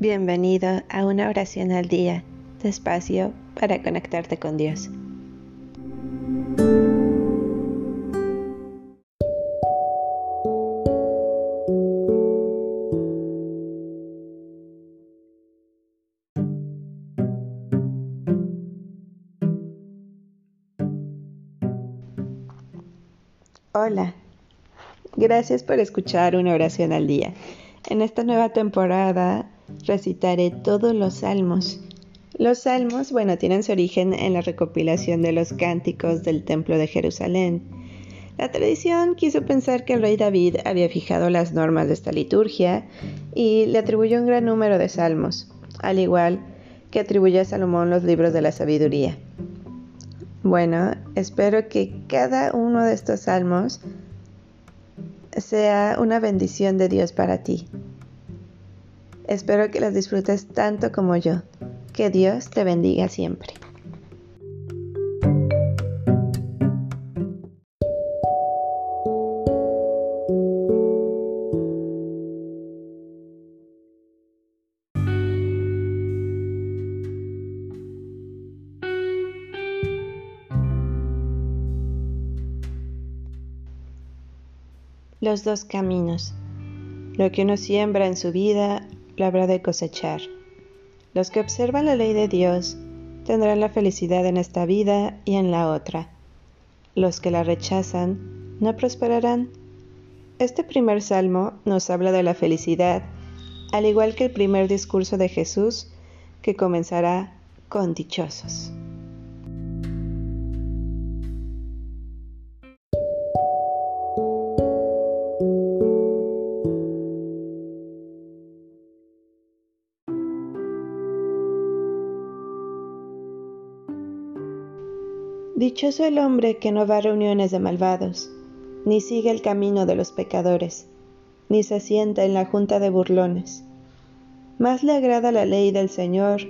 Bienvenido a una oración al día, despacio para conectarte con Dios. Hola, gracias por escuchar una oración al día. En esta nueva temporada recitaré todos los salmos. Los salmos, bueno, tienen su origen en la recopilación de los cánticos del Templo de Jerusalén. La tradición quiso pensar que el rey David había fijado las normas de esta liturgia y le atribuyó un gran número de salmos, al igual que atribuyó a Salomón los libros de la sabiduría. Bueno, espero que cada uno de estos salmos sea una bendición de Dios para ti. Espero que las disfrutes tanto como yo. Que Dios te bendiga siempre. Los dos caminos. Lo que uno siembra en su vida lo habrá de cosechar. Los que observan la ley de Dios tendrán la felicidad en esta vida y en la otra. Los que la rechazan no prosperarán. Este primer salmo nos habla de la felicidad, al igual que el primer discurso de Jesús, que comenzará con dichosos. Dichoso el hombre que no va a reuniones de malvados, ni sigue el camino de los pecadores, ni se sienta en la junta de burlones. Más le agrada la ley del Señor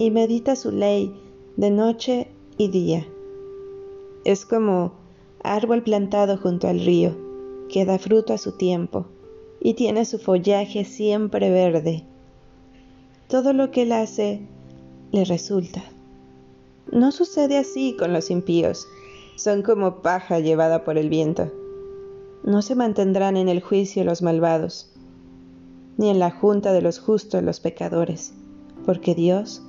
y medita su ley de noche y día. Es como árbol plantado junto al río, que da fruto a su tiempo y tiene su follaje siempre verde. Todo lo que él hace le resulta. No sucede así con los impíos. Son como paja llevada por el viento. No se mantendrán en el juicio los malvados, ni en la junta de los justos los pecadores, porque Dios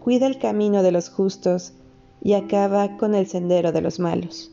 cuida el camino de los justos y acaba con el sendero de los malos.